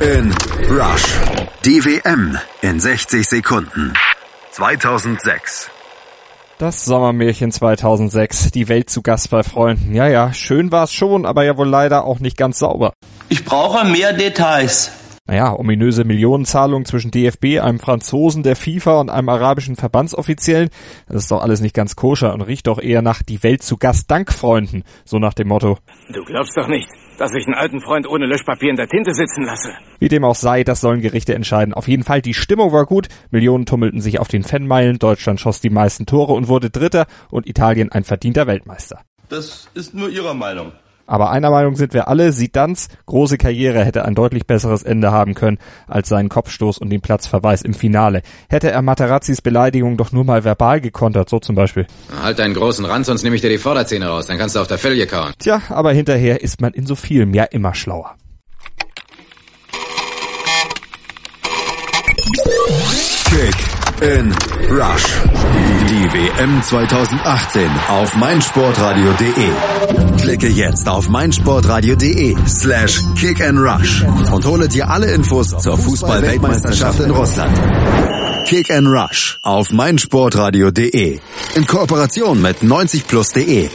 in Rush. Die WM in 60 Sekunden. 2006. Das Sommermärchen 2006, die Welt zu Gast bei Freunden. Ja, ja, schön war's schon, aber ja wohl leider auch nicht ganz sauber. Ich brauche mehr Details. Naja, ominöse Millionenzahlungen zwischen DFB, einem Franzosen der FIFA und einem arabischen Verbandsoffiziellen. Das ist doch alles nicht ganz koscher und riecht doch eher nach die Welt zu Gast dank Freunden. So nach dem Motto. Du glaubst doch nicht, dass ich einen alten Freund ohne Löschpapier in der Tinte sitzen lasse. Wie dem auch sei, das sollen Gerichte entscheiden. Auf jeden Fall, die Stimmung war gut. Millionen tummelten sich auf den Fanmeilen. Deutschland schoss die meisten Tore und wurde Dritter und Italien ein verdienter Weltmeister. Das ist nur Ihre Meinung. Aber einer Meinung sind wir alle, Sidans große Karriere hätte ein deutlich besseres Ende haben können als seinen Kopfstoß und den Platzverweis im Finale. Hätte er Materazzis Beleidigung doch nur mal verbal gekontert, so zum Beispiel. Halt deinen großen Rand, sonst nehme ich dir die Vorderzähne raus, dann kannst du auf der Felge kauen. Tja, aber hinterher ist man in so vielem ja immer schlauer. Kick in Rush. Die WM 2018 auf meinsportradio.de. Klicke jetzt auf meinsportradio.de slash kick and rush und hole dir alle Infos zur Fußball-Weltmeisterschaft in Russland. Kick and Rush auf meinsportradio.de in Kooperation mit 90plus.de